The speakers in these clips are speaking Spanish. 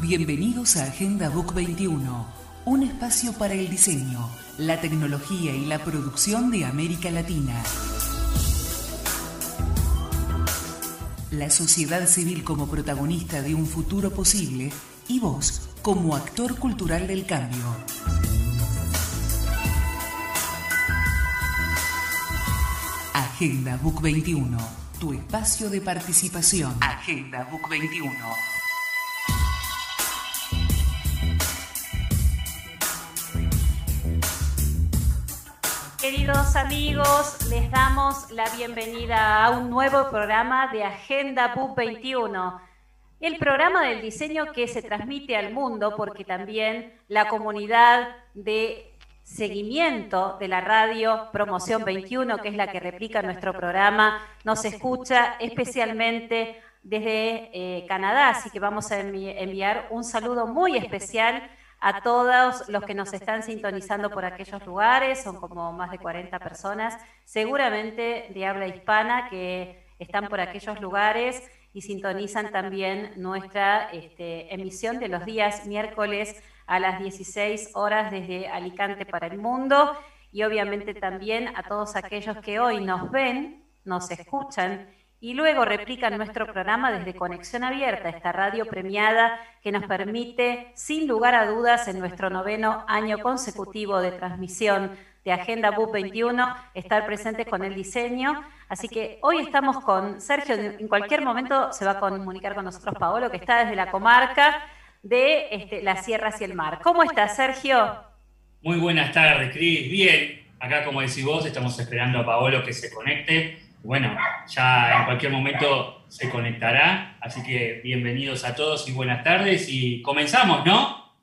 Bienvenidos a Agenda Book 21, un espacio para el diseño, la tecnología y la producción de América Latina. La sociedad civil como protagonista de un futuro posible y vos como actor cultural del cambio. Agenda Book 21, tu espacio de participación. Agenda Book 21. Amigos, les damos la bienvenida a un nuevo programa de Agenda BUP 21, el programa del diseño que se transmite al mundo porque también la comunidad de seguimiento de la radio Promoción 21, que es la que replica nuestro programa, nos escucha especialmente desde eh, Canadá, así que vamos a enviar un saludo muy especial a todos los que nos están sintonizando por aquellos lugares, son como más de 40 personas, seguramente de habla hispana que están por aquellos lugares y sintonizan también nuestra este, emisión de los días miércoles a las 16 horas desde Alicante para el mundo. Y obviamente también a todos aquellos que hoy nos ven, nos escuchan y luego replican nuestro programa desde Conexión Abierta, esta radio premiada que nos permite, sin lugar a dudas, en nuestro noveno año consecutivo de transmisión de Agenda BUP 21, estar presentes con el diseño. Así que hoy estamos con Sergio, en cualquier momento se va a comunicar con nosotros Paolo, que está desde la comarca de este, las sierras el mar. ¿Cómo estás, Sergio? Muy buenas tardes, Cris. Bien, acá como decís vos, estamos esperando a Paolo que se conecte bueno, ya en cualquier momento se conectará, así que bienvenidos a todos y buenas tardes y comenzamos, ¿no?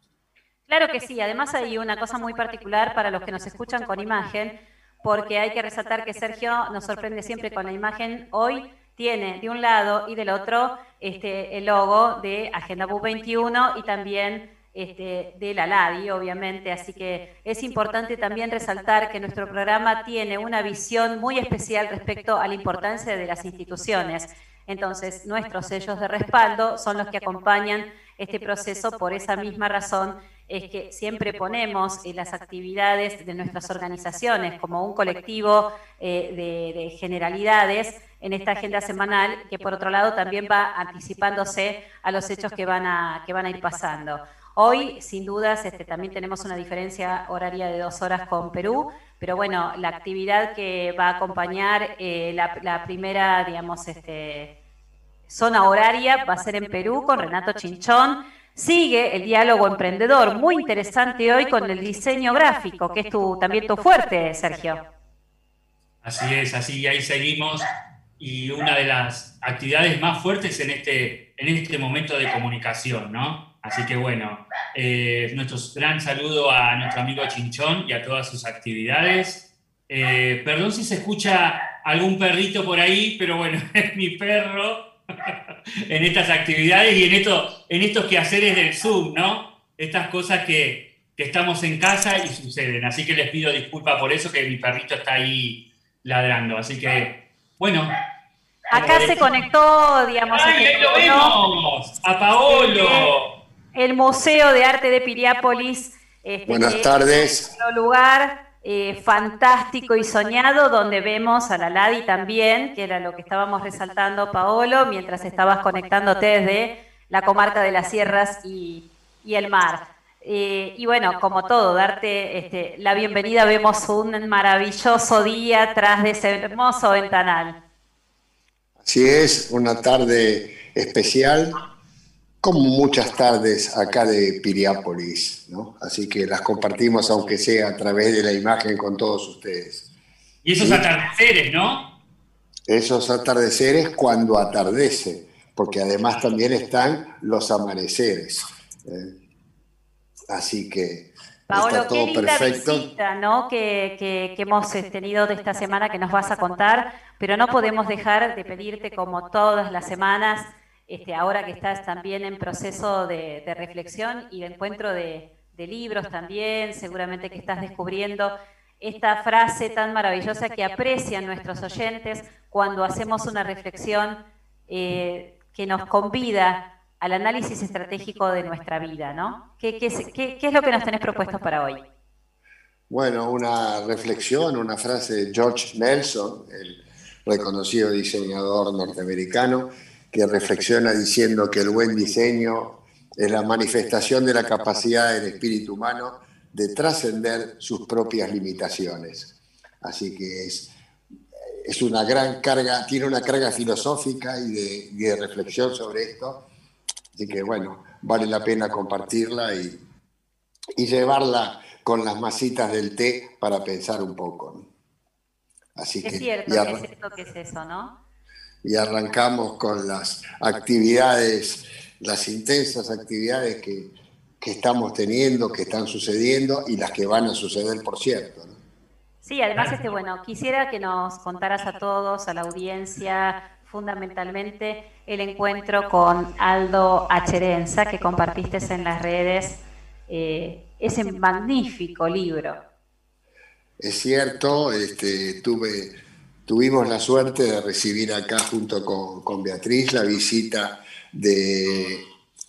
Claro que sí, además hay una cosa muy particular para los que nos escuchan con imagen, porque hay que resaltar que Sergio nos sorprende siempre con la imagen. Hoy tiene de un lado y del otro este, el logo de Agenda BU 21 y también este, de la LADI, obviamente, así que es importante también resaltar que nuestro programa tiene una visión muy especial respecto a la importancia de las instituciones. Entonces, nuestros sellos de respaldo son los que acompañan este proceso por esa misma razón es que siempre ponemos las actividades de nuestras organizaciones como un colectivo eh, de, de, generalidades en esta agenda semanal que por otro lado también va anticipándose a los hechos que van a ir pasando. Hoy, sin dudas, este, también tenemos una diferencia horaria de dos horas con Perú, pero bueno, la actividad que va a acompañar eh, la, primera, digamos, este, zona horaria va a ser en Perú con Renato Chinchón. Sigue el diálogo emprendedor, muy interesante hoy con el diseño gráfico, que es tu, también tu fuerte, Sergio. Así es, así ahí seguimos. Y una de las actividades más fuertes en este, en este momento de comunicación, ¿no? Así que bueno, eh, nuestro gran saludo a nuestro amigo Chinchón y a todas sus actividades. Eh, perdón si se escucha algún perrito por ahí, pero bueno, es mi perro en estas actividades y en, esto, en estos quehaceres del Zoom, ¿no? Estas cosas que, que estamos en casa y suceden. Así que les pido disculpas por eso, que mi perrito está ahí ladrando. Así que, bueno, Acá se conectó, digamos. ¡Ay, ahí lo vemos! ¡A Paolo! El Museo de Arte de Piriápolis. Este, Buenas tardes. Un lugar eh, fantástico y soñado donde vemos a la Ladi también, que era lo que estábamos resaltando, Paolo, mientras estabas conectándote desde la comarca de las sierras y, el mar. Eh, y bueno, como todo, darte este, la bienvenida, vemos un maravilloso día tras de ese hermoso ventanal. Así es, una tarde especial como muchas tardes acá de Piriápolis, ¿no? Así que las compartimos aunque sea a través de la imagen con todos ustedes. Y esos atardeceres, ¿no? Esos atardeceres cuando atardece, porque además también están los amaneceres. ¿eh? Así que Paolo, está todo qué linda perfecto. visita, ¿no? Que, que, que, hemos tenido de esta semana que nos vas a contar, pero no podemos dejar de pedirte como todas las semanas este, ahora que estás también en proceso de, reflexión y de encuentro de, libros también, seguramente que estás descubriendo esta frase tan maravillosa que aprecian nuestros oyentes cuando hacemos una reflexión eh, que nos convida al análisis estratégico de nuestra vida, ¿no? ¿Qué, es lo que nos tenés propuesto para hoy? Bueno, una reflexión, una frase de George Nelson, el reconocido diseñador norteamericano, que reflexiona diciendo que el buen diseño es la manifestación de la capacidad del espíritu humano de trascender sus propias limitaciones. Así que es, es una gran carga, tiene una carga filosófica y de, reflexión sobre esto. Así que bueno, vale la pena compartirla y, llevarla con las masitas del té para pensar un poco. Así es que, cierto, es cierto que es eso, ¿no? Y arrancamos con las actividades, las intensas actividades que, que estamos teniendo, que están sucediendo y las que van a suceder, por cierto. Sí, además, este, bueno, quisiera que nos contaras a todos, a la audiencia, fundamentalmente el encuentro con Aldo Acherenza, que compartiste en las redes, eh, ese magnífico libro. Es cierto, este, tuve, tuvimos la suerte de recibir acá junto con, con Beatriz la visita de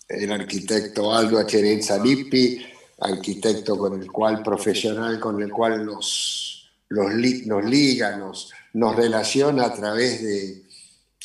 el arquitecto Aldo Acherenza Lippi, arquitecto con el cual, profesional con el cual nos, nos liga, nos, nos relaciona a través de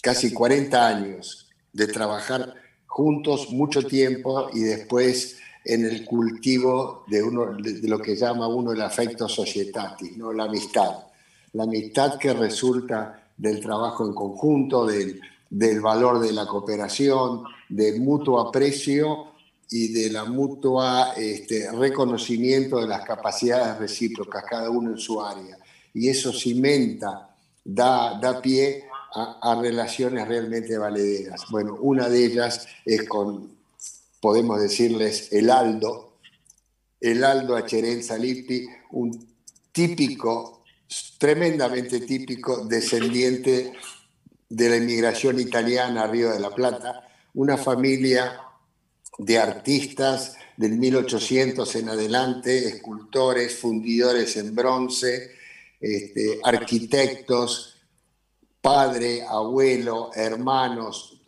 casi 40 años de trabajar juntos mucho tiempo y después en el cultivo de, uno, de lo que llama uno el afecto societatis, ¿no? la amistad. La amistad que resulta del trabajo en conjunto, del, del valor de la cooperación, del mutuo aprecio y de la mutua este, reconocimiento de las capacidades recíprocas, cada uno en su área. Y eso cimenta, da, da pie a, relaciones realmente valederas. Bueno, una de ellas es con, podemos decirles, el Aldo, el Aldo Acherenza Lippi, un típico, tremendamente típico descendiente de la inmigración italiana a Río de la Plata, una familia de artistas del 1800 en adelante, escultores, fundidores en bronce, este, arquitectos, padre, abuelo, hermanos,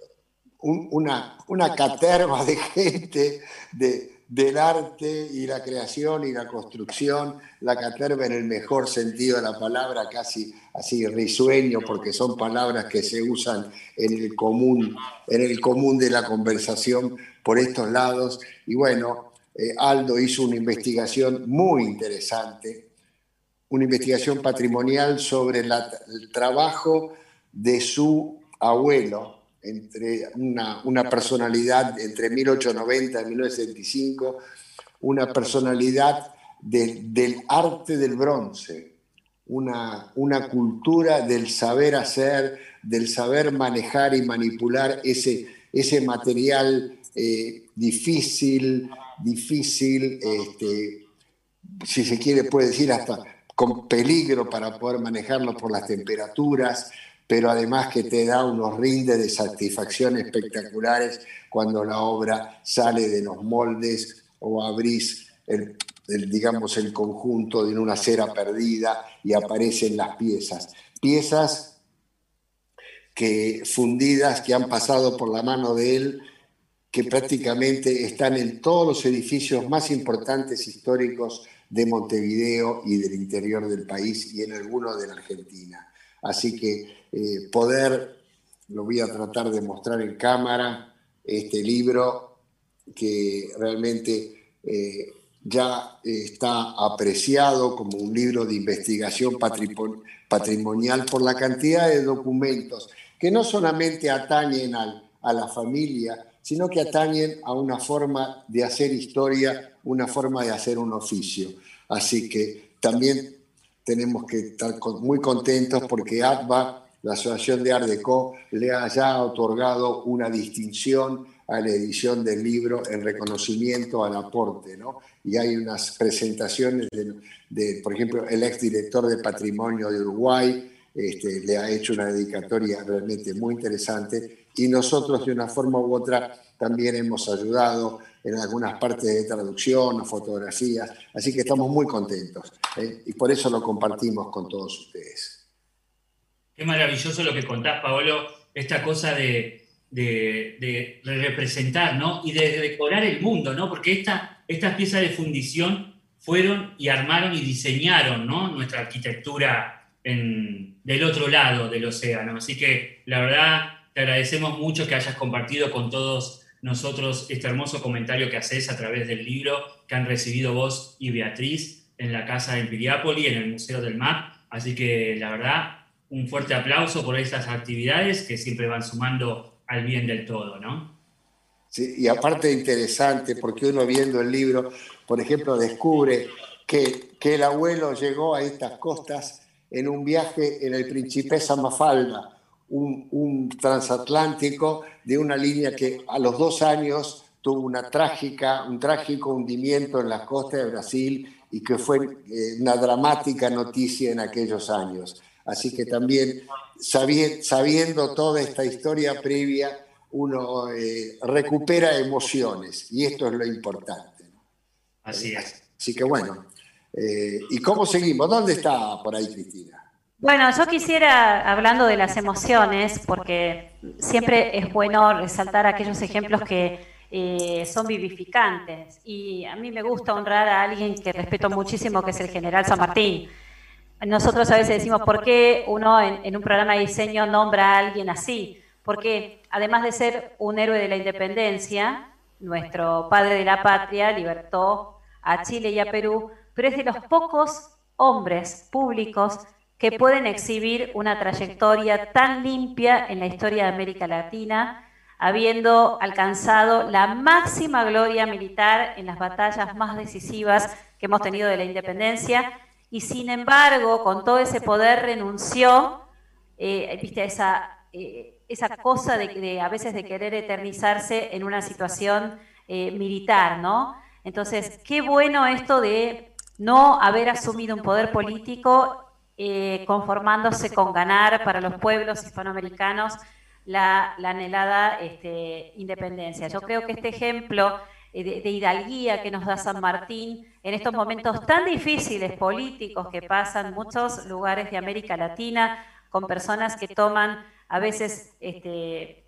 una, una caterva de gente de, del arte y la creación y la construcción, la caterva en el mejor sentido de la palabra, casi así risueño, porque son palabras que se usan en el común, en el común de la conversación por estos lados. Y bueno, eh, Aldo hizo una investigación muy interesante, una investigación patrimonial sobre el trabajo de su abuelo, entre una, personalidad entre 1890 y 1965, una personalidad del arte del bronce, una, una, cultura del saber hacer, del saber manejar y manipular ese, ese material eh, difícil, difícil, este, si se quiere puede decir hasta con peligro para poder manejarlo por las temperaturas, pero además que te da unos rindes de satisfacción espectaculares cuando la obra sale de los moldes o abrís el, digamos, el conjunto de una cera perdida y aparecen las piezas. Piezas que fundidas, que han pasado por la mano de él, que prácticamente están en todos los edificios más importantes históricos de Montevideo y del interior del país y en algunos de la Argentina. Así que eh, poder, lo voy a tratar de mostrar en cámara, este libro que realmente eh, ya está apreciado como un libro de investigación patrimonial por la cantidad de documentos que no solamente atañen a la familia, sino que atañen a una forma de hacer historia, una forma de hacer un oficio. Así que también tenemos que estar muy contentos porque ATBA la Asociación de Ardeco le haya otorgado una distinción a la edición del libro en reconocimiento al aporte, ¿no? Y hay unas presentaciones de, por ejemplo, el exdirector de Patrimonio de Uruguay este, le ha hecho una dedicatoria realmente muy interesante y nosotros de una forma u otra también hemos ayudado en algunas partes de traducción fotografías, así que estamos muy contentos ¿eh? y por eso lo compartimos con todos ustedes. Qué maravilloso lo que contás, Paolo, esta cosa de, representar ¿no? y de decorar el mundo, ¿no? porque esta, estas piezas de fundición fueron y armaron y diseñaron ¿no? nuestra arquitectura en, del otro lado del océano. Así que la verdad te agradecemos mucho que hayas compartido con todos nosotros este hermoso comentario que haces a través del libro que han recibido vos y Beatriz en la casa de Piriápoli, en el Museo del Mar. Así que la verdad, un fuerte aplauso por esas actividades que siempre van sumando al bien del todo, ¿no? Sí, y aparte interesante, porque uno viendo el libro, por ejemplo, descubre que, que el abuelo llegó a estas costas en un viaje en el Principesa Mafalda, un, un, transatlántico de una línea que a los dos años tuvo una trágica, un trágico hundimiento en las costas de Brasil y que fue eh, una dramática noticia en aquellos años. Así que también sabiendo toda esta historia previa, uno eh, recupera emociones y esto es lo importante. Así es. Así que bueno, eh, ¿y cómo seguimos? ¿Dónde está por ahí Cristina? Bueno, yo quisiera, hablando de las emociones, porque siempre es bueno resaltar aquellos ejemplos que eh, son vivificantes. Y a mí me gusta honrar a alguien que respeto muchísimo, que es el general San Martín. Nosotros a veces decimos, ¿por qué uno en, un programa de diseño nombra a alguien así? Porque además de ser un héroe de la independencia, nuestro padre de la patria libertó a Chile y a Perú, pero es de los pocos hombres públicos que pueden exhibir una trayectoria tan limpia en la historia de América Latina, habiendo alcanzado la máxima gloria militar en las batallas más decisivas que hemos tenido de la independencia y sin embargo, con todo ese poder renunció, eh, viste, esa, eh, esa cosa de, a veces de querer eternizarse en una situación eh, militar, ¿no? Entonces, qué bueno esto de no haber asumido un poder político conformándose con ganar para los pueblos hispanoamericanos la, anhelada este, independencia. Yo creo que este ejemplo de, de hidalguía que nos da San Martín en estos momentos tan difíciles políticos que pasan muchos lugares de América Latina, con personas que toman a veces este,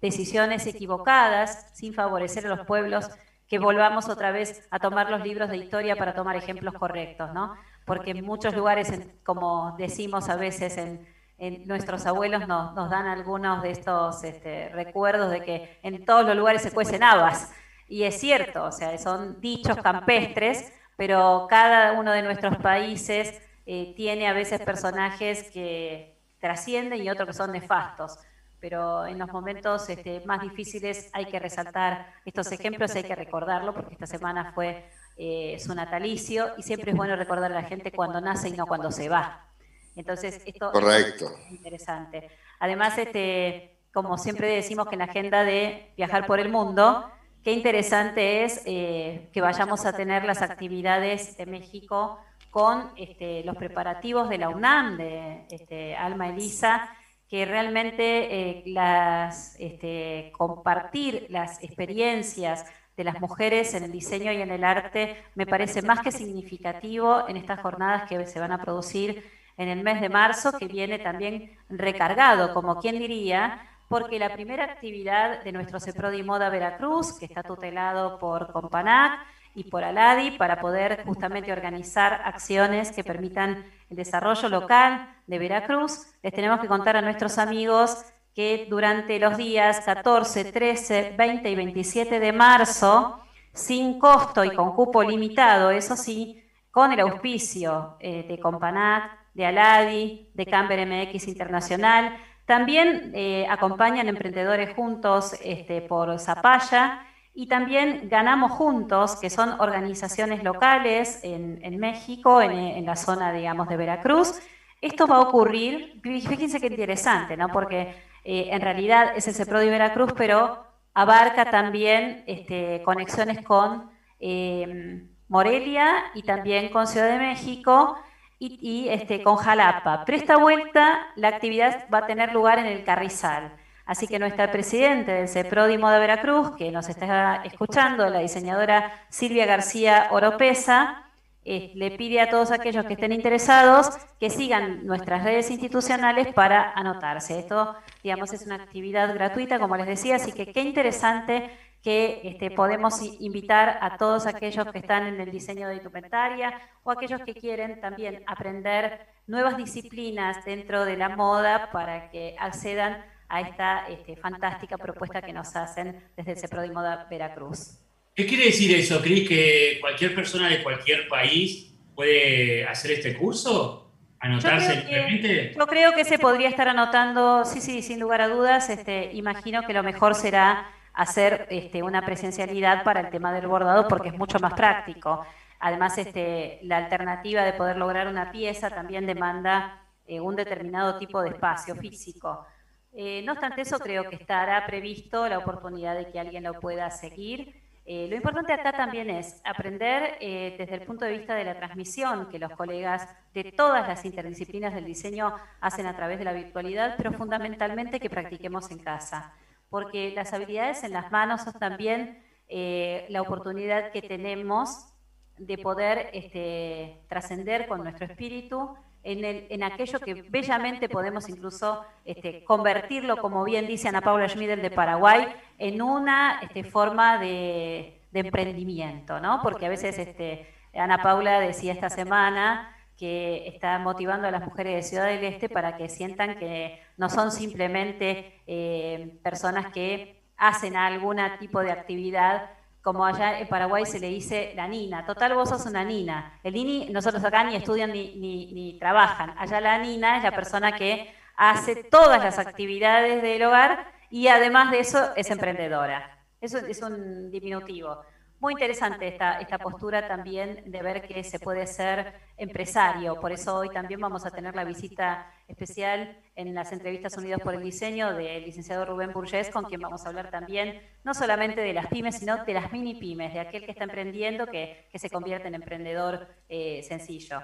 decisiones equivocadas sin favorecer a los pueblos, que volvamos otra vez a tomar los libros de historia para tomar ejemplos correctos, ¿no? Porque en muchos lugares, como decimos a veces en, nuestros abuelos nos, dan algunos de estos este, recuerdos de que en todos los lugares se cuecen habas. Y es cierto, o sea, son dichos campestres pero cada uno de nuestros países eh, tiene a veces personajes que trascienden y otros que son nefastos. Pero en los momentos este, más difíciles hay que resaltar estos ejemplos, hay que recordarlo, porque esta semana fue eh, su natalicio y siempre es bueno recordar a la gente cuando nace y no cuando se va. Entonces, esto Correcto. es interesante. Además, este, como siempre decimos que en la agenda de viajar por el mundo, Qué interesante es eh, que vayamos a tener las actividades de México con este, los preparativos de la UNAM, de este, Alma Elisa, que realmente eh, las, este, compartir las experiencias de las mujeres en el diseño y en el arte me parece más que significativo en estas jornadas que se van a producir en el mes de marzo, que viene también recargado, como quien diría, porque la primera actividad de nuestro CEPRODI Moda Veracruz, que está tutelado por Companac y por Aladi, para poder justamente organizar acciones que permitan el desarrollo local de Veracruz, les tenemos que contar a nuestros amigos que durante los días 14, 13, 20 y 27 de marzo, sin costo y con cupo limitado, eso sí, con el auspicio eh, de Companac, de Aladi, de Camber MX Internacional, también eh, acompañan Emprendedores Juntos este, por Zapaya y también Ganamos Juntos, que son organizaciones locales en, México, en, la zona, digamos, de Veracruz. Esto va a ocurrir, fíjense qué interesante, ¿no? Porque eh, en realidad es el CEPRODI Veracruz, pero abarca también este, conexiones con eh, Morelia y también con Ciudad de México y, este, con Jalapa. Pero esta vuelta la actividad va a tener lugar en el Carrizal. Así que nuestra presidenta del CEPRODI Moda Veracruz, que nos está escuchando, la diseñadora Silvia García Oropesa, eh, le pide a todos aquellos que estén interesados que sigan nuestras redes institucionales para anotarse. Esto, digamos, es una actividad gratuita, como les decía, así que qué interesante que este, podemos invitar a todos aquellos que están en el diseño de indumentaria o aquellos que quieren también aprender nuevas disciplinas dentro de la moda para que accedan a esta este, fantástica propuesta que nos hacen desde el CEPRO de Moda Veracruz. ¿Qué quiere decir eso? ¿Crees que cualquier persona de cualquier país puede hacer este curso? ¿Anotarse simplemente? Yo creo que se podría estar anotando, sí, sí, sin lugar a dudas. Este, imagino que lo mejor será hacer este, una presencialidad para el tema del bordado porque es mucho más práctico. Además, este, la alternativa de poder lograr una pieza también demanda eh, un determinado tipo de espacio físico. Eh, no obstante eso, creo que estará previsto la oportunidad de que alguien lo pueda seguir. Eh, lo importante acá también es aprender eh, desde el punto de vista de la transmisión que los colegas de todas las interdisciplinas del diseño hacen a través de la virtualidad, pero fundamentalmente que practiquemos en casa, porque las habilidades en las manos son también eh, la oportunidad que tenemos de poder este, trascender con nuestro espíritu en, aquello que bellamente podemos incluso este, convertirlo, como bien dice Ana Paula Schmidl de Paraguay, en una este, forma de, emprendimiento, ¿no? Porque a veces este, Ana Paula decía esta semana que está motivando a las mujeres de Ciudad del Este para que sientan que no son simplemente eh, personas que hacen algún tipo de actividad como allá en Paraguay se le dice la nina. Total, vos sos una nina. El nini, nosotros acá ni estudian ni, ni, trabajan. Allá la nina es la persona que hace todas las actividades del hogar y además de eso es emprendedora. Eso es un diminutivo. Muy interesante esta, esta postura también de ver que se puede ser empresario. Por eso hoy también vamos a tener la visita especial en las entrevistas Unidos por el Diseño del licenciado Rubén Burgés, con quien vamos a hablar también no solamente de las pymes, sino de las mini pymes, de aquel que está emprendiendo que, se convierte en emprendedor eh, sencillo.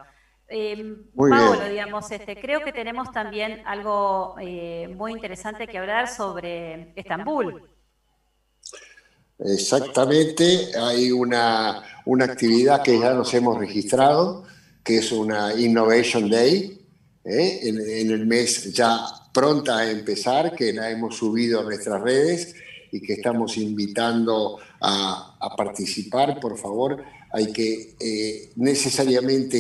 Eh, Paolo, digamos, este, creo que tenemos también algo eh, muy interesante que hablar sobre Estambul. Exactamente, hay una, actividad que ya nos hemos registrado, que es una Innovation Day, ¿eh? en, el mes ya pronta a empezar, que la hemos subido a nuestras redes y que estamos invitando a, participar, por favor. Hay que eh, necesariamente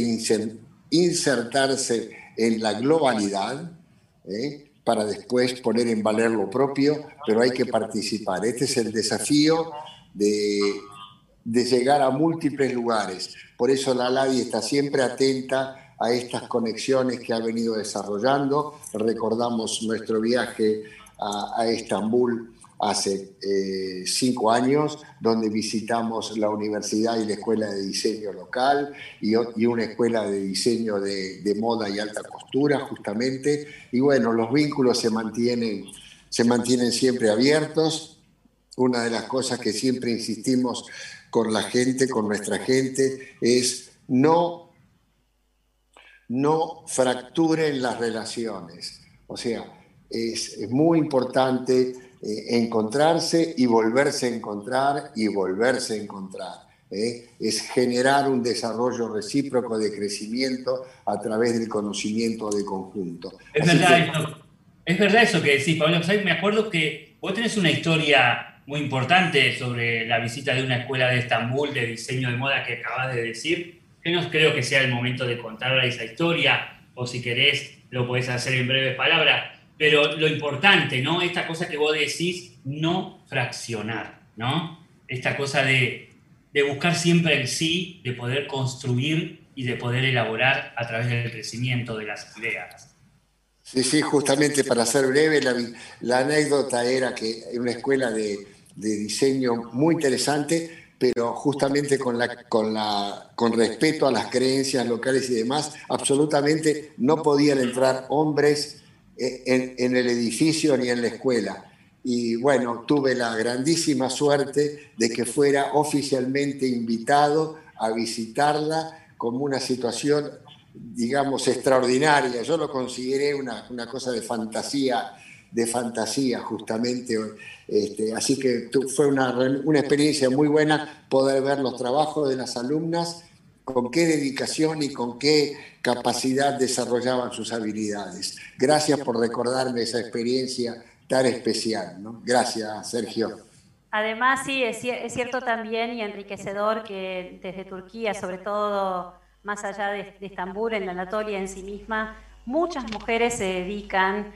insertarse en la globalidad. ¿eh? Para después poner en valer lo propio, pero hay que participar. Este es el desafío de, llegar a múltiples lugares. Por eso la LADI está siempre atenta a estas conexiones que ha venido desarrollando. Recordamos nuestro viaje a Estambul hace eh, cinco años, donde visitamos la universidad y la escuela de diseño local y, una escuela de diseño de, moda y alta costura, justamente. Y bueno, los vínculos se mantienen, se mantienen siempre abiertos. Una de las cosas que siempre insistimos con la gente, con nuestra gente, es no, no fracturen las relaciones. O sea, es, es muy importante eh, encontrarse y volverse a encontrar y volverse a encontrar. ¿eh? Es generar un desarrollo recíproco de crecimiento a través del conocimiento de conjunto. Es verdad, eso, es verdad eso que decís, Pablo. Me acuerdo que vos tenés una historia muy importante sobre la visita de una escuela de Estambul de diseño de moda que acabas de decir, que no creo que sea el momento de contar esa historia, o si querés lo podés hacer en breves palabras, pero lo importante, ¿no? Esta cosa que vos decís, no fraccionar, ¿no? Esta cosa de, buscar siempre el sí, de poder construir y de poder elaborar a través del crecimiento de las ideas. Sí, sí, justamente para ser breve, la, anécdota era que en una escuela de, diseño muy interesante, pero justamente con, la, con, la, con respeto a las creencias locales y demás, absolutamente no podían entrar hombres en, el edificio ni en la escuela. Y bueno, tuve la grandísima suerte de que fuera oficialmente invitado a visitarla como una situación, digamos, extraordinaria. Yo lo consideré una, cosa de fantasía, de fantasía justamente. Este, así que fue una, una experiencia muy buena poder ver los trabajos de las alumnas con qué dedicación y con qué capacidad desarrollaban sus habilidades. Gracias por recordarme esa experiencia tan especial. ¿no? Gracias, Sergio. Además, sí, es, cierto también y enriquecedor que desde Turquía, sobre todo más allá de, Estambul, en Anatolia en sí misma, muchas mujeres se dedican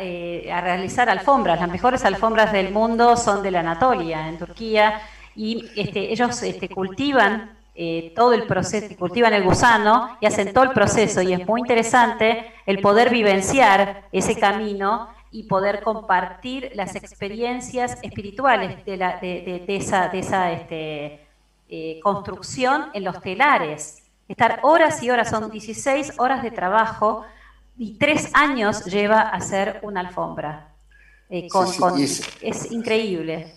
eh, a, realizar alfombras. Las mejores alfombras del mundo son de la Anatolia, en Turquía, y este, ellos este, cultivan eh, todo el proceso, cultivan el gusano y hacen todo el proceso, y es muy interesante el poder vivenciar ese camino y poder compartir las experiencias espirituales de, la, de, esa, de esa este, eh, construcción en los telares. Estar horas y horas, son 16 horas de trabajo y tres años lleva a hacer una alfombra. Eh, es increíble.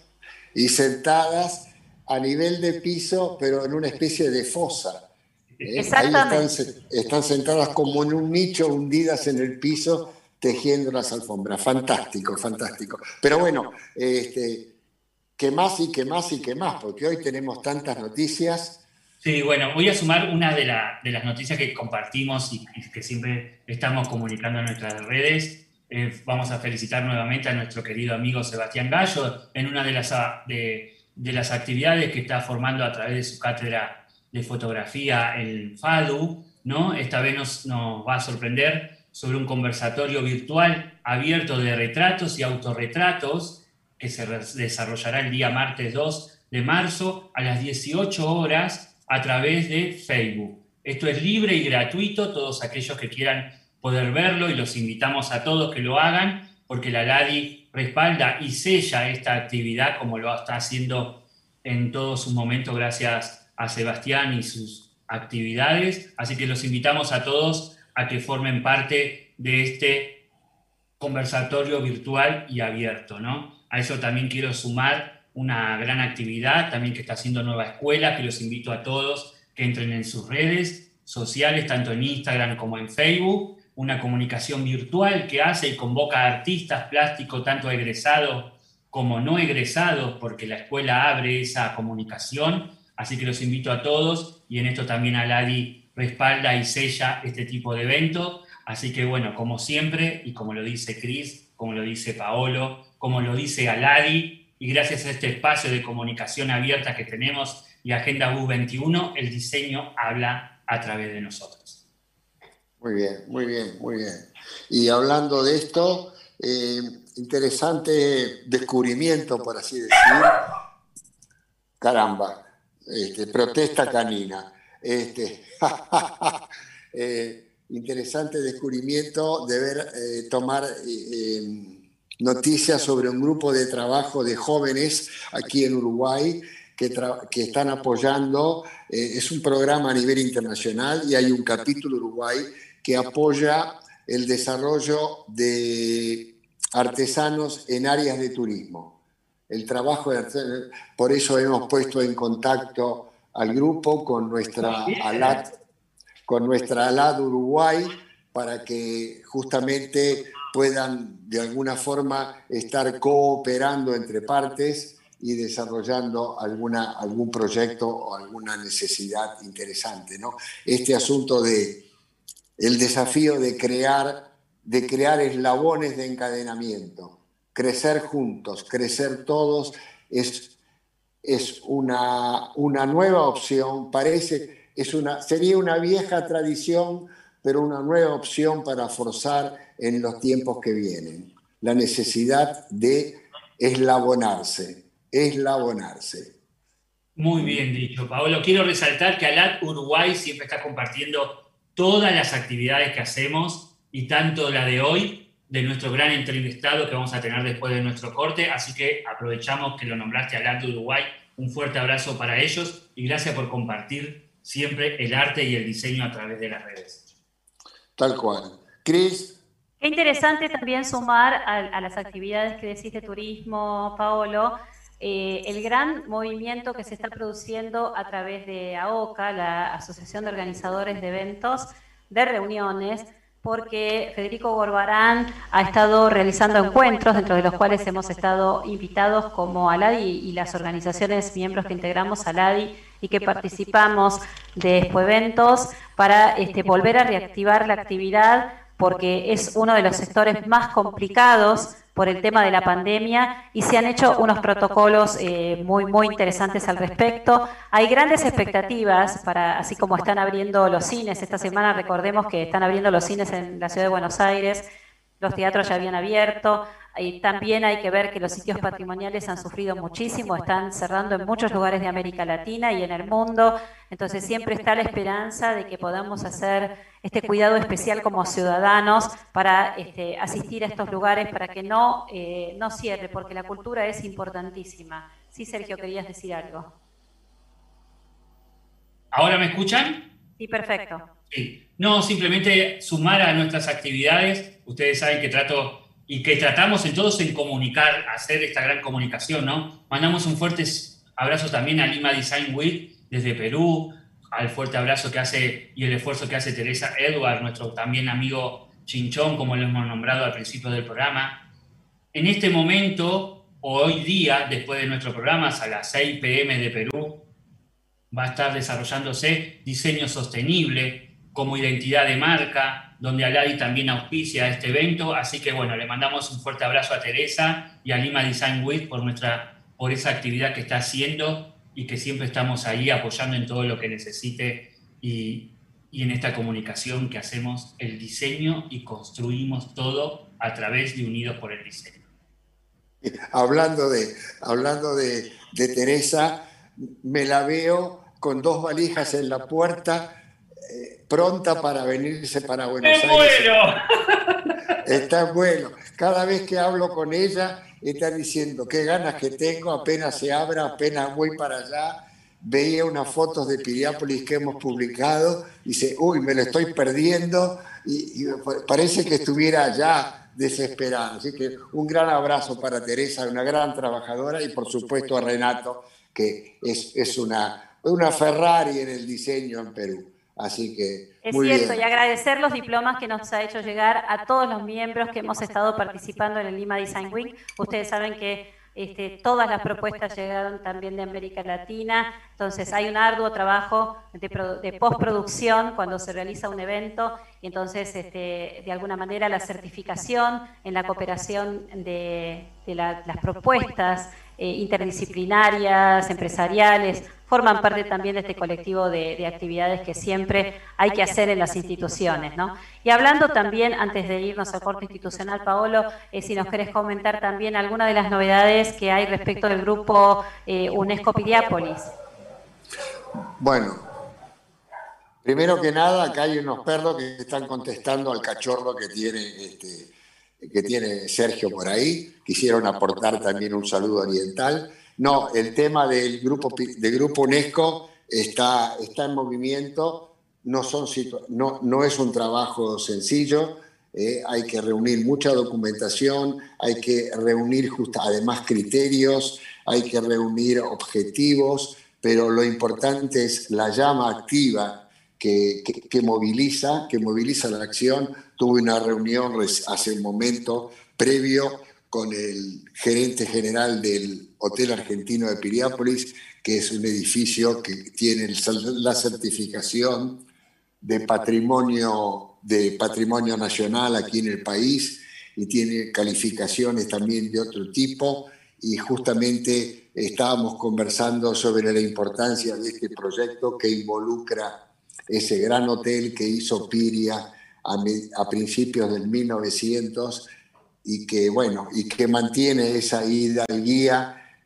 Y sentadas a nivel de piso, pero en una especie de fosa. ¿eh? Exactamente. Ahí están, están sentadas como en un nicho, hundidas en el piso, tejiendo las alfombras. Fantástico, fantástico. Pero bueno, este, ¿qué más y qué más y qué más? Porque hoy tenemos tantas noticias. Sí, bueno, voy a sumar una de, de las noticias que compartimos y, que siempre estamos comunicando en nuestras redes. Eh, vamos a felicitar nuevamente a nuestro querido amigo Sebastián Gallo en una de las, de, de las actividades que está formando a través de su cátedra de fotografía, el FADU. ¿no? Esta vez nos, nos va a sorprender sobre un conversatorio virtual abierto de retratos y autorretratos que se desarrollará el día martes 2 de marzo a las 18 horas a través de Facebook. Esto es libre y gratuito, todos aquellos que quieran poder verlo y los invitamos a todos que lo hagan porque la LADI respalda y sella esta actividad como lo está haciendo en todo su momento gracias a Sebastián y sus actividades. Así que los invitamos a todos a que formen parte de este conversatorio virtual y abierto, ¿no? A eso también quiero sumar una gran actividad también que está haciendo Nueva Escuela, que los invito a todos que entren en sus redes sociales, tanto en Instagram como en Facebook, una comunicación virtual que hace y convoca a artistas plásticos, tanto egresados como no egresados, porque la escuela abre esa comunicación, así que los invito a todos y en esto también a Ladi respalda y sella este tipo de evento. Así que bueno, como siempre, y como lo dice Cris, como lo dice Paolo, como lo dice Aladi, y gracias a este espacio de comunicación abierta que tenemos y Agenda Bus 21, el diseño habla a través de nosotros. Muy bien, muy bien, muy bien. Y hablando de esto, eh, interesante descubrimiento, por así decir. Caramba, este, protesta canina. Este, eh, interesante descubrimiento de ver, eh, tomar eh, noticias sobre un grupo de trabajo de jóvenes aquí en Uruguay que, que están apoyando, es un programa a nivel internacional y hay un capítulo Uruguay que apoya el desarrollo de artesanos en áreas de turismo. El trabajo de por eso hemos puesto en contacto al grupo con nuestra ALAT, con nuestra Uruguay, para que justamente puedan de alguna forma estar cooperando entre partes y desarrollando alguna, algún proyecto o alguna necesidad interesante. ¿no? Este asunto de el desafío de crear, de crear eslabones de encadenamiento, crecer juntos, crecer todos, es es una, una nueva opción, parece, es una, sería una vieja tradición, pero una nueva opción para forzar en los tiempos que vienen. La necesidad de eslabonarse, eslabonarse. Muy bien dicho, Paolo. Quiero resaltar que ALAT Uruguay siempre está compartiendo todas las actividades que hacemos y tanto la de hoy, de nuestro gran entrevistado que vamos a tener después de nuestro corte. Así que aprovechamos que lo nombraste ALAT Uruguay un fuerte abrazo para ellos y gracias por compartir siempre el arte y el diseño a través de las redes. Tal cual. Cris. Qué interesante también sumar a, las actividades que decís de turismo, Paolo, eh, el gran movimiento que se está produciendo a través de AOCA, la Asociación de Organizadores de Eventos, de reuniones, porque Federico Gorbarán ha estado realizando encuentros, dentro de los cuales hemos estado invitados como ALADI y las organizaciones miembros que integramos ALADI y que participamos de Expo Eventos para este, volver a reactivar la actividad porque es uno de los sectores más complicados por el tema de la pandemia y se han hecho unos protocolos eh, muy, muy interesantes al respecto. Hay grandes expectativas para, así como están abriendo los cines, esta semana recordemos que están abriendo los cines en la ciudad de Buenos Aires, los teatros ya habían abierto, y también hay que ver que los sitios patrimoniales han sufrido muchísimo, están cerrando en muchos lugares de América Latina y en el mundo, entonces siempre está la esperanza de que podamos hacer este cuidado especial como ciudadanos para este, asistir a estos lugares, para que no, eh, no cierre, porque la cultura es importantísima. Sí, Sergio, querías decir algo. ¿Ahora me escuchan? Sí, perfecto. Sí. No, simplemente sumar a nuestras actividades. Ustedes saben que trato y que tratamos en todos en comunicar, hacer esta gran comunicación, ¿no? Mandamos un fuerte abrazo también a Lima Design Week desde Perú, al fuerte abrazo que hace y el esfuerzo que hace Teresa Edward, nuestro también amigo Chinchón, como lo hemos nombrado al principio del programa. En este momento, hoy día, después de nuestro programa, a las 6 pm de Perú, va a estar desarrollándose diseño sostenible como identidad de marca, donde Aladi también auspicia este evento. Así que bueno, le mandamos un fuerte abrazo a Teresa y a Lima Design Week por, nuestra, por esa actividad que está haciendo y que siempre estamos ahí apoyando en todo lo que necesite y, y en esta comunicación que hacemos el diseño y construimos todo a través de Unidos por el Diseño. Hablando de, hablando de, de Teresa, me la veo con dos valijas en la puerta pronta para venirse para Buenos Aires. Bueno. Está bueno. Cada vez que hablo con ella, está diciendo qué ganas que tengo, apenas se abra, apenas voy para allá. Veía unas fotos de Piriápolis que hemos publicado, y dice, uy, me lo estoy perdiendo, y, parece que estuviera allá desesperada. Así que un gran abrazo para Teresa, una gran trabajadora, y por supuesto a Renato, que es, es una, una Ferrari en el diseño en Perú. Así que. Es cierto, y agradecer los diplomas que nos ha hecho llegar a todos los miembros que hemos estado participando en el Lima Design Week. Ustedes saben que este, todas las propuestas llegaron también de América Latina, entonces hay un arduo trabajo de, postproducción cuando se realiza un evento y entonces este, de alguna manera la certificación en la cooperación de, las propuestas eh, interdisciplinarias, empresariales, forman parte también de este colectivo de, actividades que siempre hay que hacer en las instituciones. ¿no? Y hablando también, antes de irnos al corte institucional, Paolo, eh, si nos querés comentar también alguna de las novedades que hay respecto del grupo eh, UNESCO Piriápolis. Bueno, primero que nada, acá hay unos perros que están contestando al cachorro que tiene este, que tiene Sergio por ahí. Quisieron aportar también un saludo oriental. No, el tema del grupo, del grupo UNESCO está, está en movimiento, no, son no, no es un trabajo sencillo, eh, hay que reunir mucha documentación, hay que reunir además criterios, hay que reunir objetivos, pero lo importante es la llama activa que, que, moviliza, que moviliza la acción. Tuve una reunión hace un momento previo con el gerente general del Hotel Argentino de Piriápolis, que es un edificio que tiene la certificación de patrimonio, de patrimonio nacional aquí en el país y tiene calificaciones también de otro tipo. Y justamente estábamos conversando sobre la importancia de este proyecto que involucra ese gran hotel que hizo Piria a, principios del 1900 y que, bueno, y que mantiene esa ida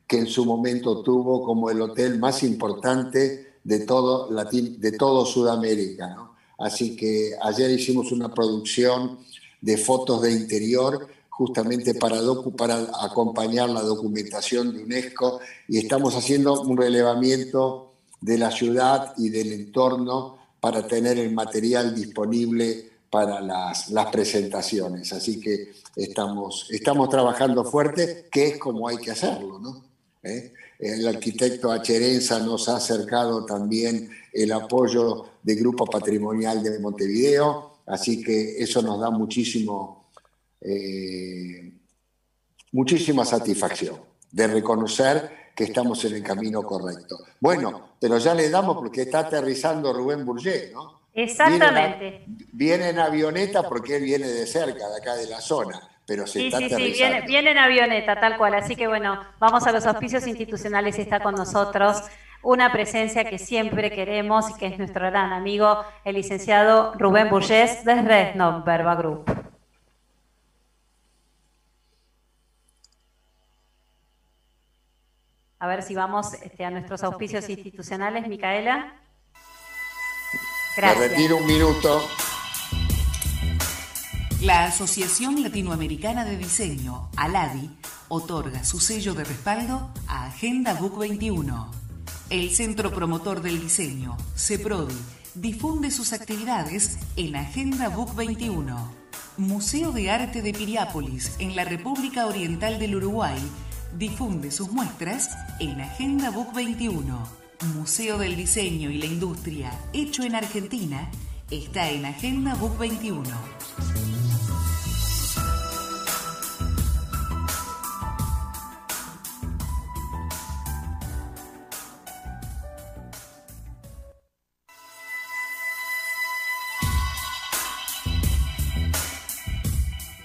que en su momento tuvo como el hotel más importante de todo, Latín, de todo Sudamérica. Así que ayer hicimos una producción de fotos de interior justamente para, para acompañar la documentación de UNESCO y estamos haciendo un relevamiento de la ciudad y del entorno para tener el material disponible para las, las, presentaciones. Así que estamos, estamos trabajando fuerte, que es como hay que hacerlo. ¿no? ¿Eh? El arquitecto Acherenza nos ha acercado también el apoyo del Grupo Patrimonial de Montevideo, así que eso nos da muchísimo, eh, muchísima satisfacción de reconocer que estamos en el camino correcto. Bueno, pero ya le damos porque está aterrizando Rubén Bourget, ¿no? Exactamente. Viene en, avioneta porque él viene de cerca, de acá de la zona. Pero se está sí, sí, viene, viene en avioneta, tal cual. Así que bueno, vamos a los auspicios institucionales y está con nosotros una presencia que siempre queremos y que es nuestro gran amigo, el licenciado Rubén Burgés de Resno Verba Group. A ver si vamos este, a nuestros auspicios institucionales, Micaela. Gracias. Me retiro un minuto. La Asociación Latinoamericana de Diseño, ALADI, otorga su sello de respaldo a Agenda Book 21. El Centro Promotor del Diseño, CEPRODI, difunde sus actividades en Agenda Book 21. Museo de Arte de Piriápolis, en la República Oriental del Uruguay, difunde sus muestras en Agenda Book 21. Museo del Diseño y la Industria, hecho en Argentina, está en Agenda Book 21.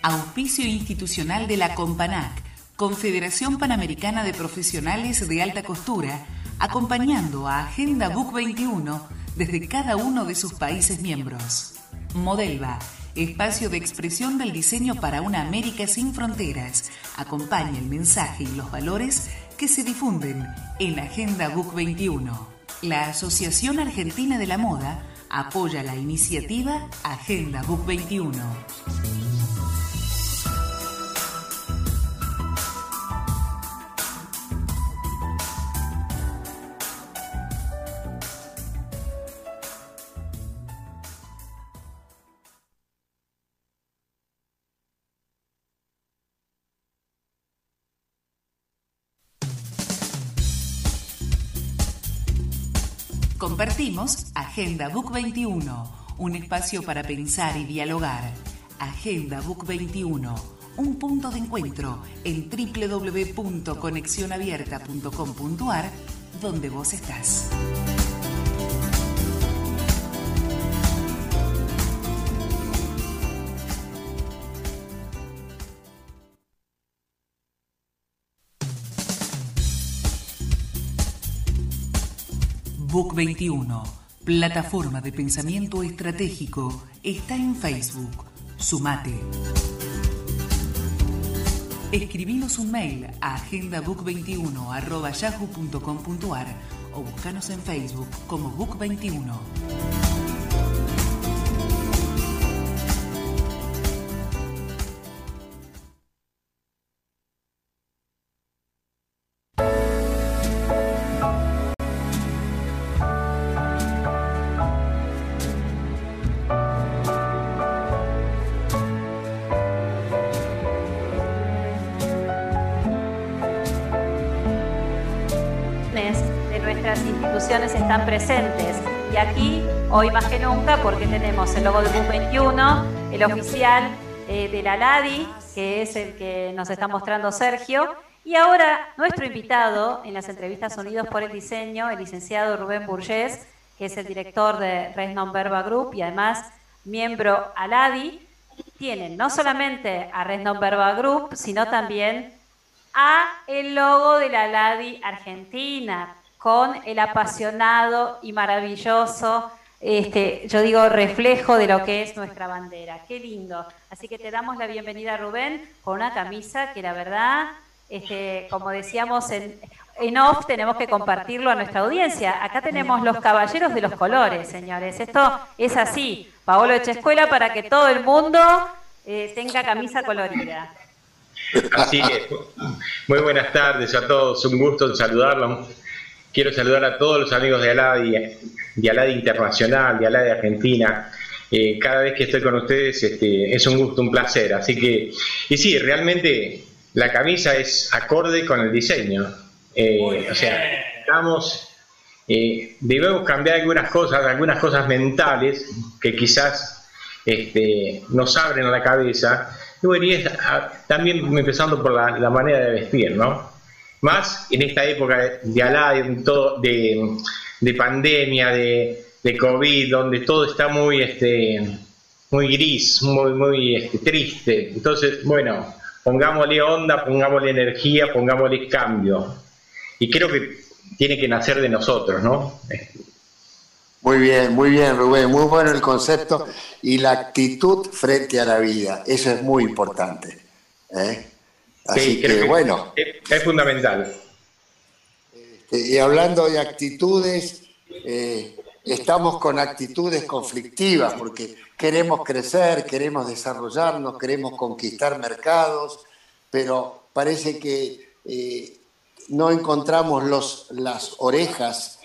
Auspicio institucional de la Companac Confederación Panamericana de Profesionales de Alta Costura, acompañando a Agenda Book 21 desde cada uno de sus países miembros. Modelva, espacio de expresión del diseño para una América sin fronteras, acompaña el mensaje y los valores que se difunden en Agenda Book 21. La Asociación Argentina de la Moda apoya la iniciativa Agenda Book 21. Agenda Book 21, un espacio para pensar y dialogar. Agenda Book 21, un punto de encuentro en www.conexionabierta.com.ar, donde vos estás. 21, plataforma de pensamiento estratégico, está en Facebook. Sumate. Escribinos un mail a agendabook21.yahoo.com.ar o búscanos en Facebook como Book21. Presentes. Y aquí, hoy más que nunca, porque tenemos el logo de BUS 21, el oficial eh, de la LADI, que es el que nos está mostrando Sergio. Y ahora nuestro invitado en las entrevistas Unidos por el Diseño, el licenciado Rubén Burgés, que es el director de Resnon Verba Group y además miembro ALADI, tienen no solamente a Resnon Verba Group, sino también a el logo de la LADI Argentina, con el apasionado y maravilloso, este, yo digo, reflejo de lo que es nuestra bandera. Qué lindo. Así que te damos la bienvenida, Rubén, con una camisa que la verdad, este, como decíamos en, en off, tenemos que compartirlo a nuestra audiencia. Acá tenemos los caballeros de los colores, señores. Esto es así. Paolo Escuela para que todo el mundo eh, tenga camisa colorida. Así que, muy buenas tardes a todos, un gusto saludarlos Quiero saludar a todos los amigos de Aladi, de Aladi Internacional, de Aladi Argentina. Eh, cada vez que estoy con ustedes este, es un gusto, un placer. Así que, y sí, realmente la camisa es acorde con el diseño. Eh, o sea, estamos, eh, debemos cambiar algunas cosas, algunas cosas mentales que quizás este, nos abren la cabeza. Y bueno, y es, también empezando por la, la manera de vestir, ¿no? Más en esta época de Alá, de, de, pandemia, de, de, COVID, donde todo está muy, este, muy gris, muy, muy este, triste. Entonces, bueno, pongámosle onda, pongámosle energía, pongámosle cambio. Y creo que tiene que nacer de nosotros, ¿no? Muy bien, muy bien, Rubén, muy bueno el concepto y la actitud frente a la vida, eso es muy importante. ¿eh? Así que, bueno. Es, fundamental. Este, y hablando de actitudes, eh, estamos con actitudes conflictivas porque queremos crecer, queremos desarrollarnos, queremos conquistar mercados, pero parece que eh, no encontramos los, las orejas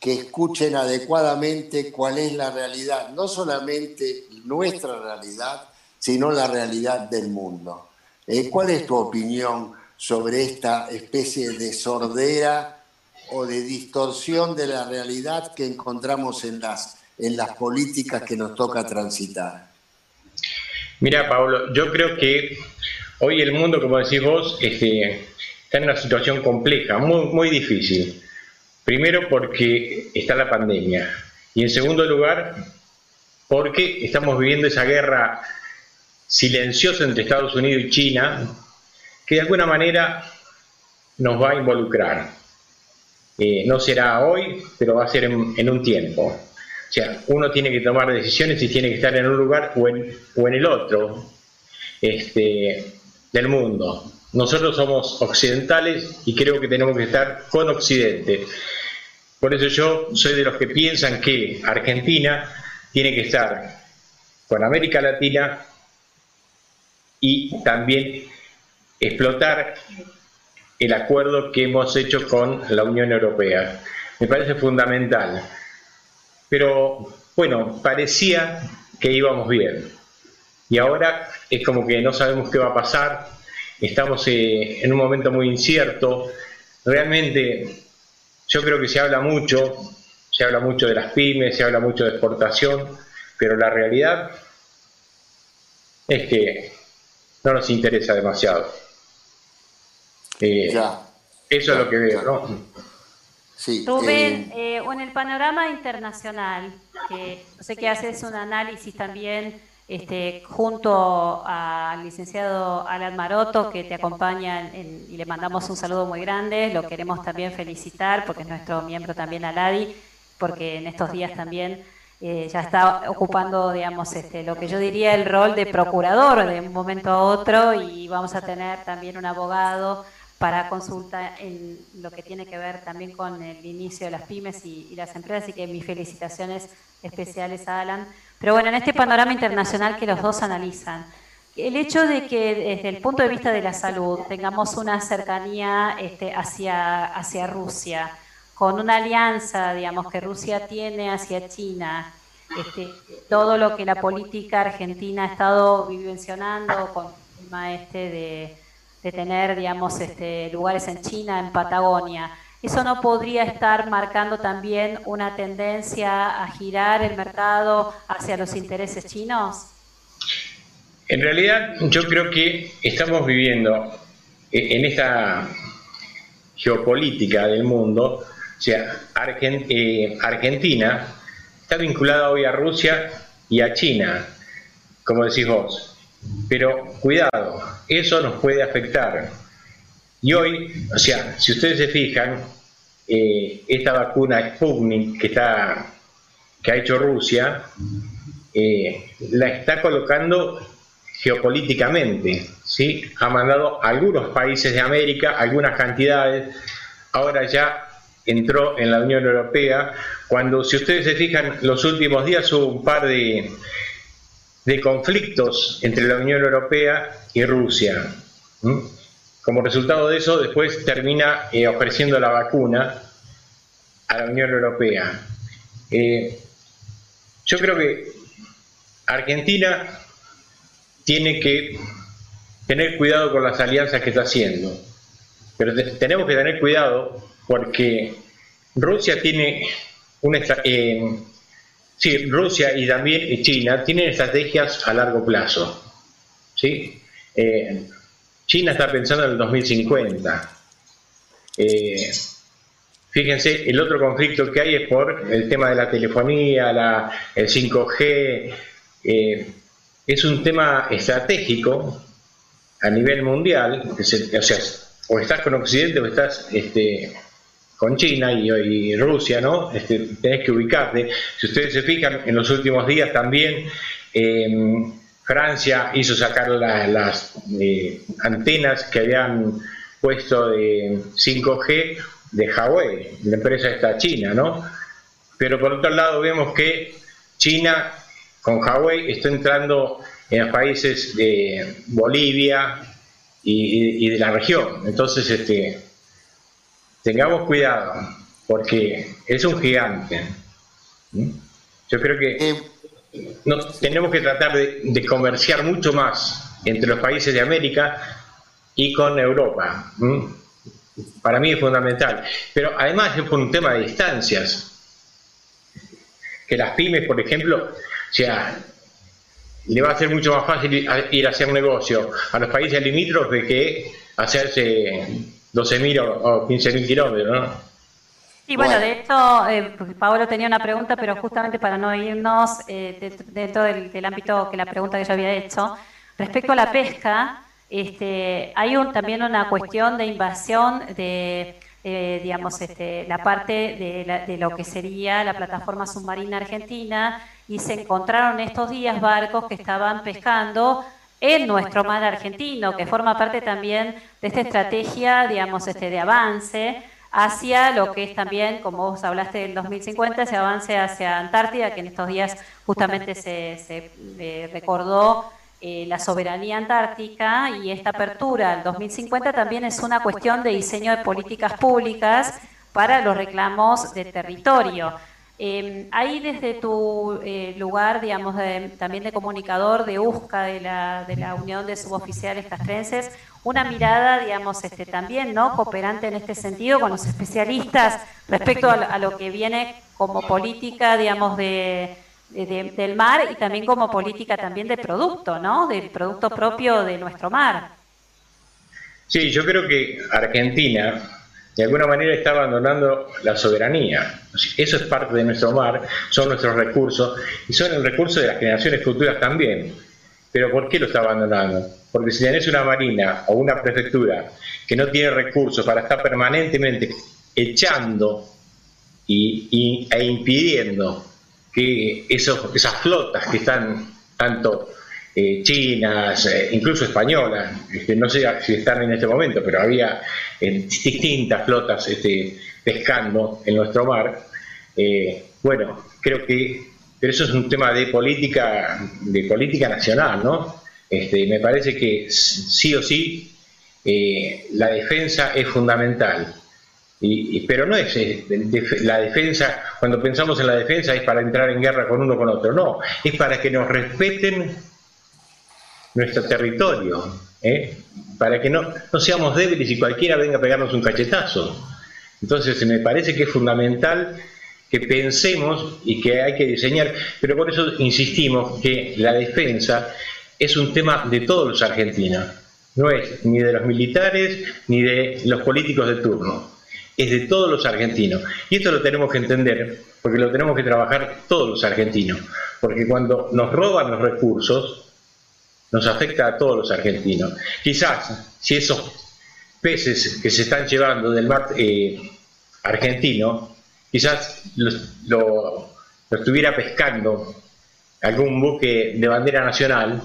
que escuchen adecuadamente cuál es la realidad, no solamente nuestra realidad, sino la realidad del mundo. Eh, ¿Cuál es tu opinión sobre esta especie de sordera o de distorsión de la realidad que encontramos en las, en las políticas que nos toca transitar? Mira, Pablo, yo creo que hoy el mundo, como decís vos, este, está en una situación compleja, muy, muy difícil. Primero porque está la pandemia y en segundo lugar porque estamos viviendo esa guerra silenciosa entre Estados Unidos y China que de alguna manera nos va a involucrar. Eh, no será hoy, pero va a ser en, un tiempo. O sea, uno tiene que tomar decisiones y tiene que estar en un lugar o en, o en el otro este, del mundo. Nosotros somos occidentales y creo que tenemos que estar con Occidente. Por eso yo soy de los que piensan que Argentina tiene que estar con América Latina y también explotar el acuerdo que hemos hecho con la Unión Europea. Me parece fundamental. Pero bueno, parecía que íbamos bien. Y ahora es como que no sabemos qué va a pasar. Estamos eh, en un momento muy incierto. Realmente yo creo que se habla mucho, se habla mucho de las pymes, se habla mucho de exportación, pero la realidad es que no nos interesa demasiado. Eh, eso es lo que veo, ¿no? Sí, Rubén, eh, eh, en el panorama internacional, que sé que haces un análisis también este, junto al licenciado Alan Maroto, que te acompaña y le mandamos un saludo muy grande. Lo queremos también felicitar porque es nuestro miembro también Aladi, porque en estos días también eh, ya está ocupando, digamos, este, lo que yo diría el rol de procurador de un momento a otro y vamos a tener también un abogado para consulta en lo que tiene que ver también con el inicio de las pymes y, las empresas. Así que mis felicitaciones especiales a Alan pero bueno, en este panorama internacional que los dos analizan, el hecho de que desde el punto de vista de la salud tengamos una cercanía este, hacia, hacia Rusia, con una alianza, digamos, que Rusia tiene hacia China, este, todo lo que la política argentina ha estado vivencionando con el tema este de, tener, digamos, este, lugares en China, en Patagonia. ¿Eso no podría estar marcando también una tendencia a girar el mercado hacia los intereses chinos? En realidad yo creo que estamos viviendo en esta geopolítica del mundo, o sea, eh, Argentina está vinculada hoy a Rusia y a China, como decís vos. Pero cuidado, eso nos puede afectar y hoy, o sea, si ustedes se fijan, eh, esta vacuna Sputnik que, está, que ha hecho Rusia, eh, la está colocando geopolíticamente, ¿sí? Ha mandado a algunos países de América algunas cantidades, ahora ya entró en la Unión Europea, cuando si ustedes se fijan, los últimos días hubo un par de, de conflictos entre la Unión Europea y Rusia. Como resultado de eso, después termina eh, ofreciendo la vacuna a la Unión Europea. Eh, yo creo que Argentina tiene que tener cuidado con las alianzas que está haciendo, pero tenemos que tener cuidado porque Rusia tiene una eh, sí, Rusia y también China tienen estrategias a largo plazo, ¿sí? China está pensando en el 2050. Eh, fíjense, el otro conflicto que hay es por el tema de la telefonía, la, el 5G. Eh, es un tema estratégico a nivel mundial, o sea, o estás con Occidente o estás este, con China y, Rusia, ¿no? Este, tenés que ubicarte. Si ustedes se fijan, en los últimos días también em, Francia hizo sacar las eh, antenas que habían puesto de 5G de Huawei, la empresa esta china, ¿no? Pero por otro lado vemos que China con Huawei está entrando en los países de Bolivia y, de la región. Entonces, este, tengamos cuidado, porque es un gigante. Yo creo que eh, no, tenemos que tratar de, comerciar mucho más entre los países de América y con Europa. Para mí es fundamental. Pero además es por un tema de distancias. Que las pymes, por ejemplo, o sea, le va a ser mucho más fácil ir a hacer negocio a los países limítrofes que hacerse 12.000 o, 15.000 kilómetros, ¿no? Sí, bueno, de hecho, eh, Paolo tenía una pregunta, pero justamente para no irnos eh, dentro del, ámbito que la pregunta que yo había hecho, respecto a la pesca, este, hay un, también una cuestión de invasión de, eh, digamos, este, la parte de, de lo que sería la plataforma submarina argentina y se encontraron estos días barcos que estaban pescando en nuestro mar argentino, que forma parte también de esta estrategia, digamos, este, de avance hacia lo que es también, como vos hablaste del 2050, ese avance hacia Antártida, que en estos días justamente se, se eh, recordó eh, la soberanía antártica y esta apertura al 2050 también es una cuestión de diseño de políticas públicas para los reclamos de territorio. Eh, ahí desde tu eh, lugar, digamos, también de comunicador de USCA, de la, de la Unión de Suboficiales Castrenses, una mirada, digamos, este, también, ¿no?, cooperante en este sentido con los especialistas respecto a, lo que viene como política, digamos, de, del mar y también como política también de producto, ¿no?, del producto propio de nuestro mar. Sí, yo creo que Argentina de alguna manera está abandonando la soberanía. Eso es parte de nuestro mar, son nuestros recursos y son el recurso de las generaciones futuras también. Pero ¿por qué lo está abandonando? Porque si tenés una marina o una prefectura que no tiene recursos para estar permanentemente echando y, e impidiendo que esas flotas que están tanto eh, chinas, eh, incluso españolas, no sé si están en este momento, pero había eh, distintas flotas este, pescando en nuestro mar. bueno, creo que pero eso es un tema de política, de política nacional, ¿no? Este, me parece que sí o sí la defensa es fundamental. Y, pero no es la defensa, cuando pensamos en la defensa es para entrar en guerra con uno con otro, no, es para que nos respeten nuestro territorio, ¿eh? para que no, no seamos débiles y cualquiera venga a pegarnos un cachetazo. Entonces me parece que es fundamental que pensemos y que hay que diseñar, pero por eso insistimos que la defensa es un tema de todos los argentinos, no es ni de los militares ni de los políticos de turno, es de todos los argentinos. Y esto lo tenemos que entender, porque lo tenemos que trabajar todos los argentinos, porque cuando nos roban los recursos, nos afecta a todos los argentinos. Quizás si esos peces que se están llevando del mar eh, argentino, quizás lo, estuviera pescando algún buque de bandera nacional,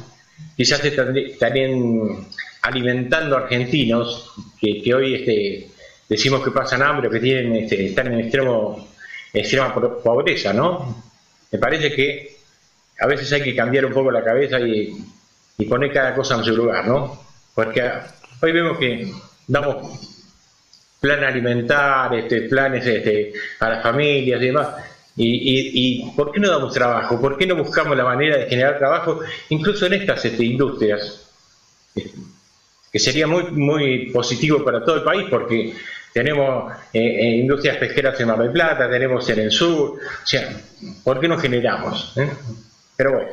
quizás estarían alimentando argentinos que, hoy este, decimos que pasan hambre que tienen, este, están en extremo, extrema pobreza, ¿no? Me parece que a veces hay que cambiar un poco la cabeza y y poner cada cosa en su lugar, ¿no? Porque hoy vemos que damos plan alimentar, este, planes este, a las familias y demás. Y, ¿por qué no damos trabajo? ¿Por qué no buscamos la manera de generar trabajo, incluso en estas este, industrias? Que sería muy, muy positivo para todo el país porque tenemos eh, eh, industrias pesqueras en Mar del Plata, tenemos en el sur, o sea, ¿por qué no generamos? Eh? Pero bueno,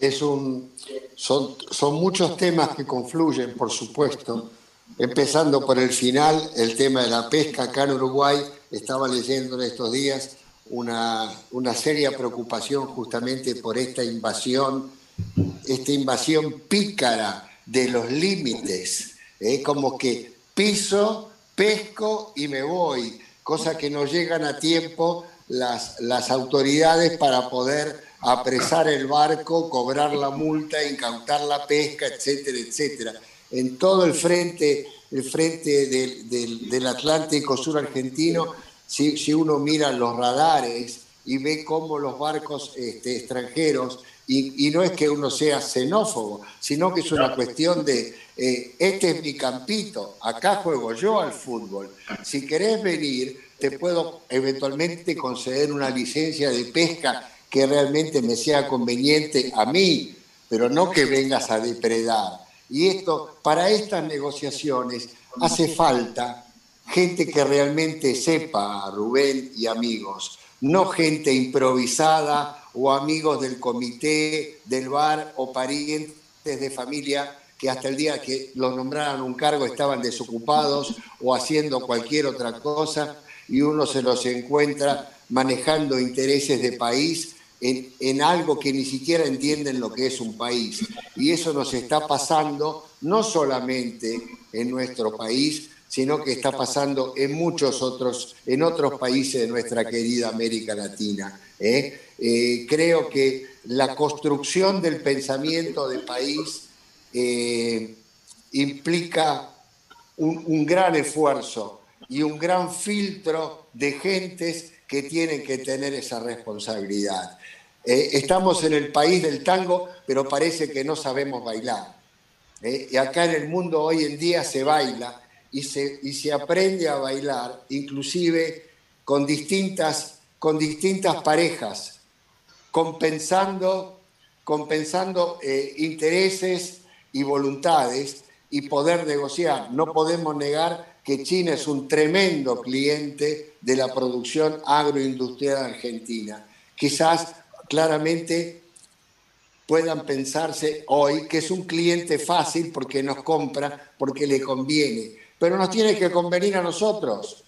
es un, son, muchos temas que confluyen, por supuesto, empezando por el final, el tema de la pesca acá en Uruguay, estaba leyendo en estos días una, una seria preocupación justamente por esta invasión, esta invasión pícara de los límites, ¿eh? como que piso, pesco y me voy, cosa que no llegan a tiempo las, las autoridades para poder apresar el barco, cobrar la multa, incautar la pesca, etcétera, etcétera. En todo el frente, el frente del, Atlántico Sur argentino, si, uno mira los radares y ve cómo los barcos este, extranjeros, y, y, no es que uno sea xenófobo, sino que es una cuestión de, eh, este es mi campito, acá juego yo al fútbol, si querés venir, te puedo eventualmente conceder una licencia de pesca que realmente me sea conveniente a mí, pero no que vengas a depredar. Y esto, para estas negociaciones hace falta gente que realmente sepa, Rubén y amigos, no gente improvisada o amigos del comité, del bar o parientes de familia que hasta el día que los nombraran un cargo estaban desocupados o haciendo cualquier otra cosa y uno se los encuentra manejando intereses de país en, algo que ni siquiera entienden lo que es un país. Y eso nos está pasando no solamente en nuestro país, sino que está pasando en muchos otros, en otros países de nuestra querida América Latina. ¿eh? Eh, creo que la construcción del pensamiento de país eh, implica un, un gran esfuerzo y un gran filtro de gentes que tienen que tener esa responsabilidad. Eh, estamos en el país del tango, pero parece que no sabemos bailar. Eh, y acá en el mundo hoy en día se baila y se, y se aprende a bailar, inclusive con distintas, con distintas parejas, compensando, compensando eh, intereses y voluntades y poder negociar. No podemos negar que China es un tremendo cliente de la producción agroindustrial argentina. Quizás claramente puedan pensarse hoy que es un cliente fácil porque nos compra, porque le conviene, pero nos tiene que convenir a nosotros.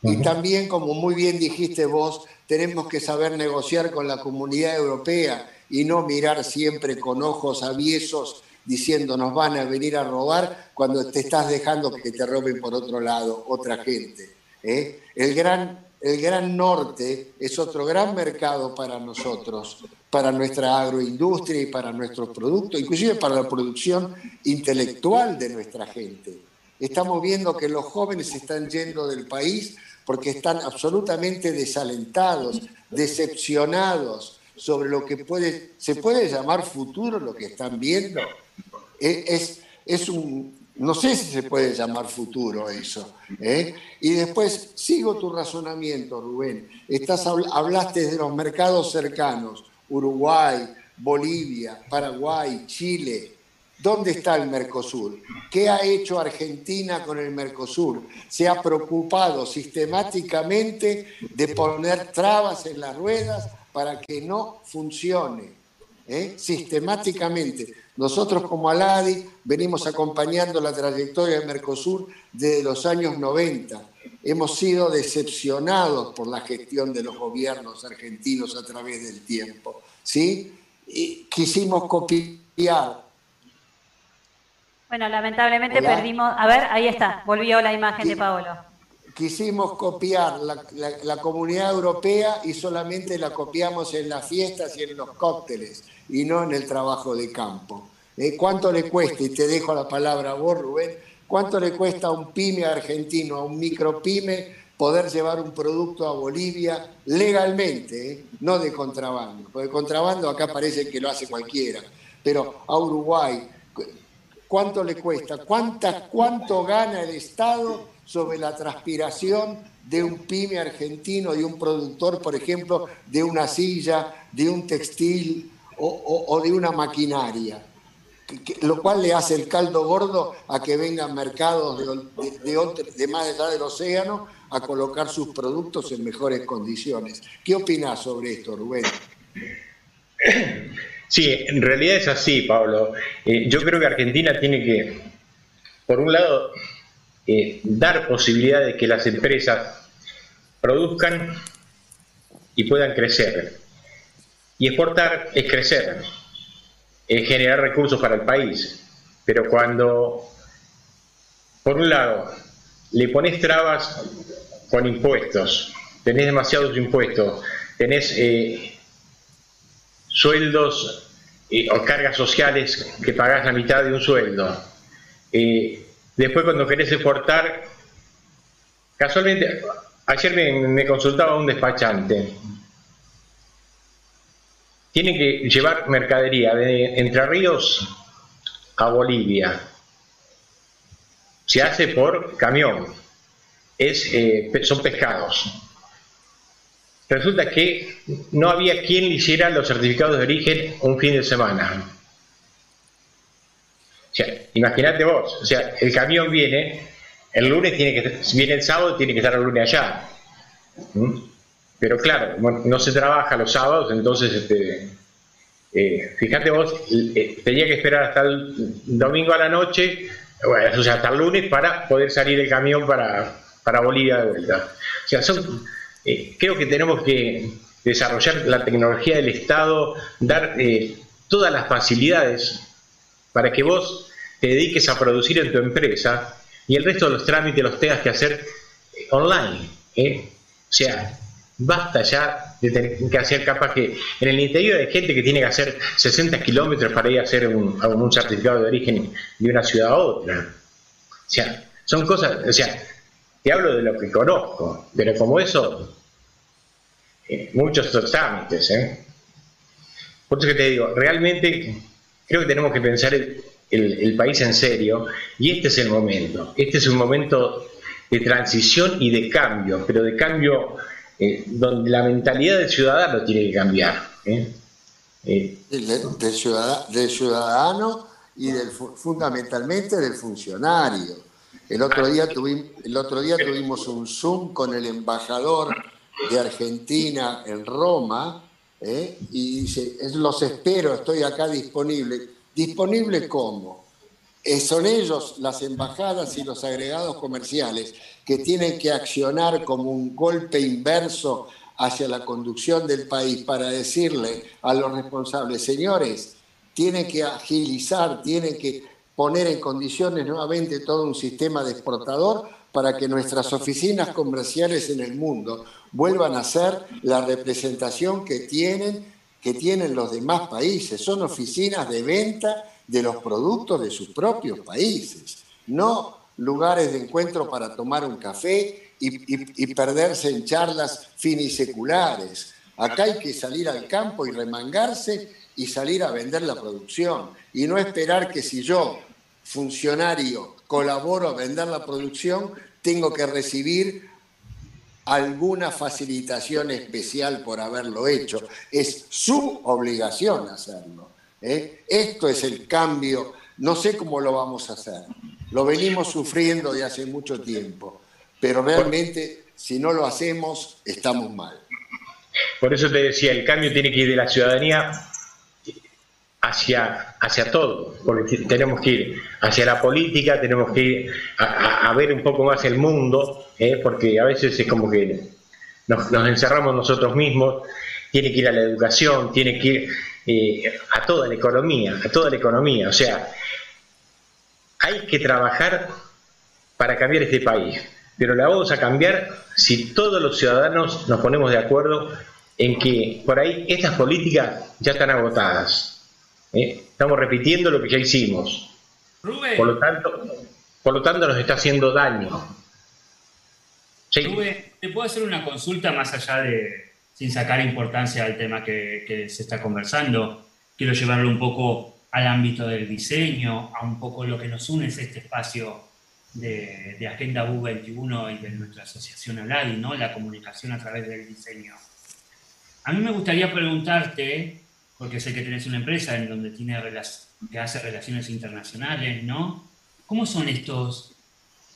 Y también, como muy bien dijiste vos, tenemos que saber negociar con la comunidad europea y no mirar siempre con ojos aviesos diciendo nos van a venir a robar cuando te estás dejando que te roben por otro lado otra gente. ¿eh? El, gran, el gran norte es otro gran mercado para nosotros, para nuestra agroindustria y para nuestros productos, inclusive para la producción intelectual de nuestra gente. Estamos viendo que los jóvenes están yendo del país porque están absolutamente desalentados, decepcionados sobre lo que puede, se puede llamar futuro lo que están viendo es, es un, no sé si se puede llamar futuro eso. ¿eh? Y después sigo tu razonamiento, Rubén. Estás, hablaste de los mercados cercanos, Uruguay, Bolivia, Paraguay, Chile. ¿Dónde está el Mercosur? ¿Qué ha hecho Argentina con el Mercosur? Se ha preocupado sistemáticamente de poner trabas en las ruedas para que no funcione. ¿Eh? Sistemáticamente. Nosotros como Aladi venimos acompañando la trayectoria de Mercosur desde los años 90. Hemos sido decepcionados por la gestión de los gobiernos argentinos a través del tiempo. ¿sí? Y quisimos copiar. Bueno, lamentablemente perdimos. A ver, ahí está, volvió la imagen de Paolo. Quisimos copiar la, comunidad europea y solamente la copiamos en las fiestas y en los cócteles y no en el trabajo de campo. ¿Eh? ¿Cuánto le cuesta, y te dejo la palabra a vos, Rubén, cuánto le cuesta a un pyme argentino, a un micropyme, poder llevar un producto a Bolivia legalmente, ¿eh? no de contrabando? Porque contrabando acá parece que lo hace cualquiera, pero a Uruguay, ¿cuánto le cuesta? ¿Cuánta, ¿Cuánto gana el Estado sobre la transpiración de un pyme argentino, de un productor, por ejemplo, de una silla, de un textil o, de una maquinaria, lo cual le hace el caldo gordo a que vengan mercados de, más allá del océano a colocar sus productos en mejores condiciones. ¿Qué opinas sobre esto, Rubén? Sí, en realidad es así, Pablo. Eh, yo creo que Argentina tiene que, por un lado, eh, dar posibilidad de que las empresas produzcan y puedan crecer. Y exportar es crecer, es generar recursos para el país. Pero cuando, por un lado, le pones trabas con impuestos, tenés demasiados impuestos, tenés eh, sueldos eh, o cargas sociales que pagás la mitad de un sueldo. Después cuando querés exportar, casualmente, ayer me, consultaba un despachante. Tiene que llevar mercadería de Entre Ríos a Bolivia. Se hace por camión. Es, son pescados Resulta que no había quien le hiciera los certificados de origen un fin de semana. O imagínate vos, o sea, el camión viene, el lunes tiene que, viene el sábado, tiene que estar el lunes allá. ¿Mm? Pero claro, no se trabaja los sábados, entonces, este, eh, fíjate vos, eh, tenía que esperar hasta el domingo a la noche, o sea, hasta el lunes para poder salir el camión para, para Bolivia de vuelta. O sea, eh, creo que tenemos que desarrollar la tecnología del Estado, dar eh, todas las facilidades para que vos te dediques a producir en tu empresa y el resto de los trámites los tengas que hacer eh, online. O sea, basta ya de tener que hacer capaz que en el interior hay gente que tiene que hacer 60 kilómetros para ir a hacer un, un certificado de origen de una ciudad a otra. O sea, son cosas, o sea, te hablo de lo que conozco, pero como eso, eh, muchos trámites. ¿eh? Por eso que te digo, realmente creo que tenemos que pensar el, país en serio y este es el momento. Este es un momento de transición y de cambio, pero de cambio eh, donde la mentalidad del ciudadano tiene que cambiar. ¿eh? del, ciudadano, y del, fundamentalmente del funcionario. El otro día tuvimos un Zoom con el embajador de Argentina en Roma ¿eh? y dice, los espero, estoy acá disponible. ¿Disponible cómo? Eh, son ellos, las embajadas y los agregados comerciales, que tienen que accionar como un golpe inverso hacia la conducción del país para decirle a los responsables, señores, tienen que agilizar, tienen que poner en condiciones nuevamente todo un sistema de exportador para que nuestras oficinas comerciales en el mundo vuelvan a ser la representación que tienen, que tienen los demás países. Son oficinas de venta de los productos de sus propios países, no lugares de encuentro para tomar un café y, y perderse en charlas finiseculares. Acá hay que salir al campo y remangarse y salir a vender la producción y no esperar que si yo, funcionario, colaboro a vender la producción, tengo que recibir alguna facilitación especial por haberlo hecho. Es su obligación hacerlo. ¿eh? Esto es el cambio. No sé cómo lo vamos a hacer. Lo venimos sufriendo de hace mucho tiempo, pero realmente si no lo hacemos estamos mal. Por eso te decía, el cambio tiene que ir de la ciudadanía hacia, hacia todo, porque tenemos que ir hacia la política, tenemos que ir a, ver un poco más el mundo, ¿eh? porque a veces es como que nos, encerramos nosotros mismos, tiene que ir a la educación, tiene que ir eh, a toda la economía, a toda la economía, o sea, hay que trabajar para cambiar este país, pero la vamos a cambiar si todos los ciudadanos nos ponemos de acuerdo en que por ahí estas políticas ya están agotadas ¿eh? Estamos repitiendo lo que ya hicimos. Por lo tanto, por lo tanto nos está haciendo daño. Rubén, ¿te puedo hacer una consulta más allá de, sin sacar importancia al tema que, se está conversando? Quiero llevarlo un poco al ámbito del diseño, a un poco lo que nos une es este espacio de, Agenda Bu 21 y de nuestra asociación ALADI, ¿no? la comunicación a través del diseño. A mí me gustaría preguntarte porque sé que tenés una empresa en donde tiene que hace relaciones internacionales, ¿no? ¿Cómo son estos?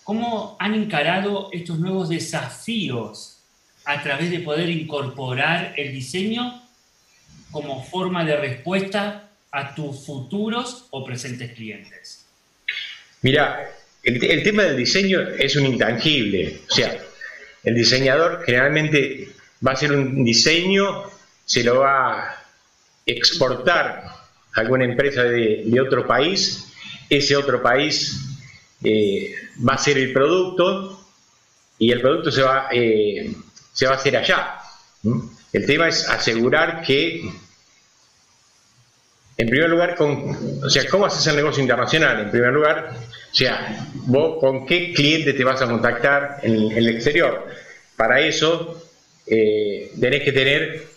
¿Cómo han encarado estos nuevos desafíos a través de poder incorporar el diseño como forma de respuesta a tus futuros o presentes clientes? Mira, el, tema del diseño es un intangible. O sea, el diseñador generalmente va a hacer un diseño, se lo va exportar a alguna empresa de, otro país, ese otro país eh, va a ser el producto y el producto se va, eh, se va a hacer allá. El tema es asegurar que, en primer lugar, con, o sea, ¿cómo haces el negocio internacional? En primer lugar, o sea, vos con qué cliente te vas a contactar en, el exterior. Para eso eh, tenés que tener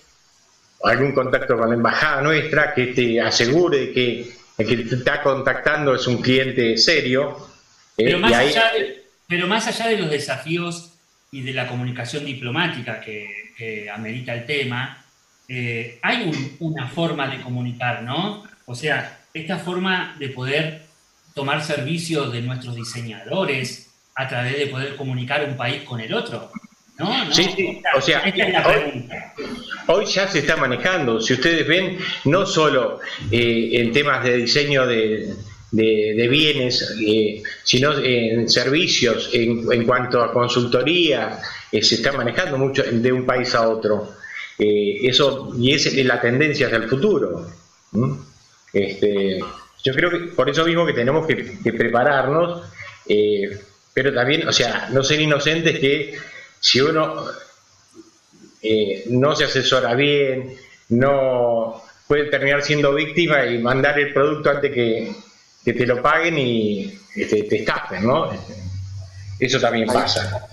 algún contacto con la embajada nuestra que te asegure que el que te está contactando es un cliente serio. Eh, pero, más allá de, pero, más allá de, los desafíos y de la comunicación diplomática que, amerita el tema, eh, hay una forma de comunicar, ¿no? O sea, esta forma de poder tomar servicio de nuestros diseñadores a través de poder comunicar un país con el otro. ¿No? Sí, sí. o sea, hoy, ya se está manejando. Si ustedes ven, no solo eh, en temas de diseño de, bienes, eh, sino en servicios, en, cuanto a consultoría, eh, se está manejando mucho de un país a otro. eso Y es la tendencia hacia el futuro. Este, yo creo que por eso mismo que tenemos que, prepararnos, eh, pero también, o sea, no ser inocentes que si uno eh, no se asesora bien, no puede terminar siendo víctima y mandar el producto antes que, te lo paguen y te, te estafen, ¿no? Eso también pasa.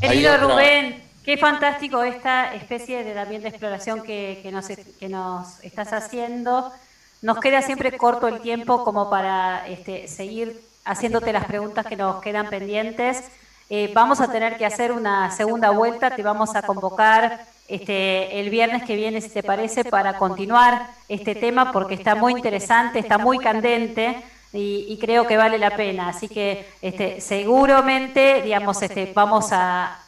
Querido Rubén, qué fantástico esta especie de también de exploración que, nos, que nos estás haciendo. Nos queda siempre corto el tiempo como para este, seguir haciéndote las preguntas que nos quedan pendientes. Eh, vamos a tener que hacer una segunda vuelta, te vamos a convocar este, el viernes que viene, si te parece, para continuar este tema porque está muy interesante, está muy candente y, creo que vale la pena. Así que este, seguramente, digamos, este, vamos a,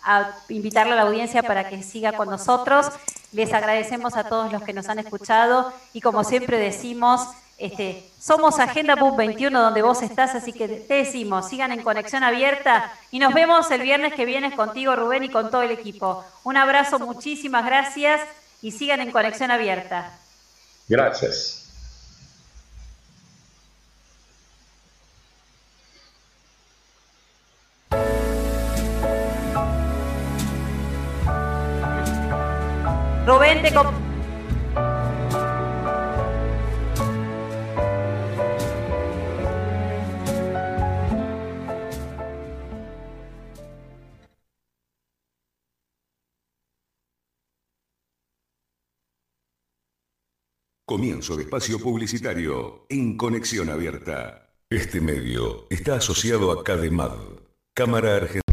invitarle a la audiencia para que siga con nosotros. Les agradecemos a todos los que nos han escuchado y como siempre decimos, este, somos Agenda Book 21 donde vos estás, así que te decimos, sigan en conexión abierta y nos vemos el viernes que viene contigo Rubén y con todo el equipo. Un abrazo, muchísimas gracias y sigan en conexión abierta. Gracias. Rubén, te Comienzo de espacio publicitario en Conexión Abierta. Este medio está asociado a CADEMAD, Cámara Argentina.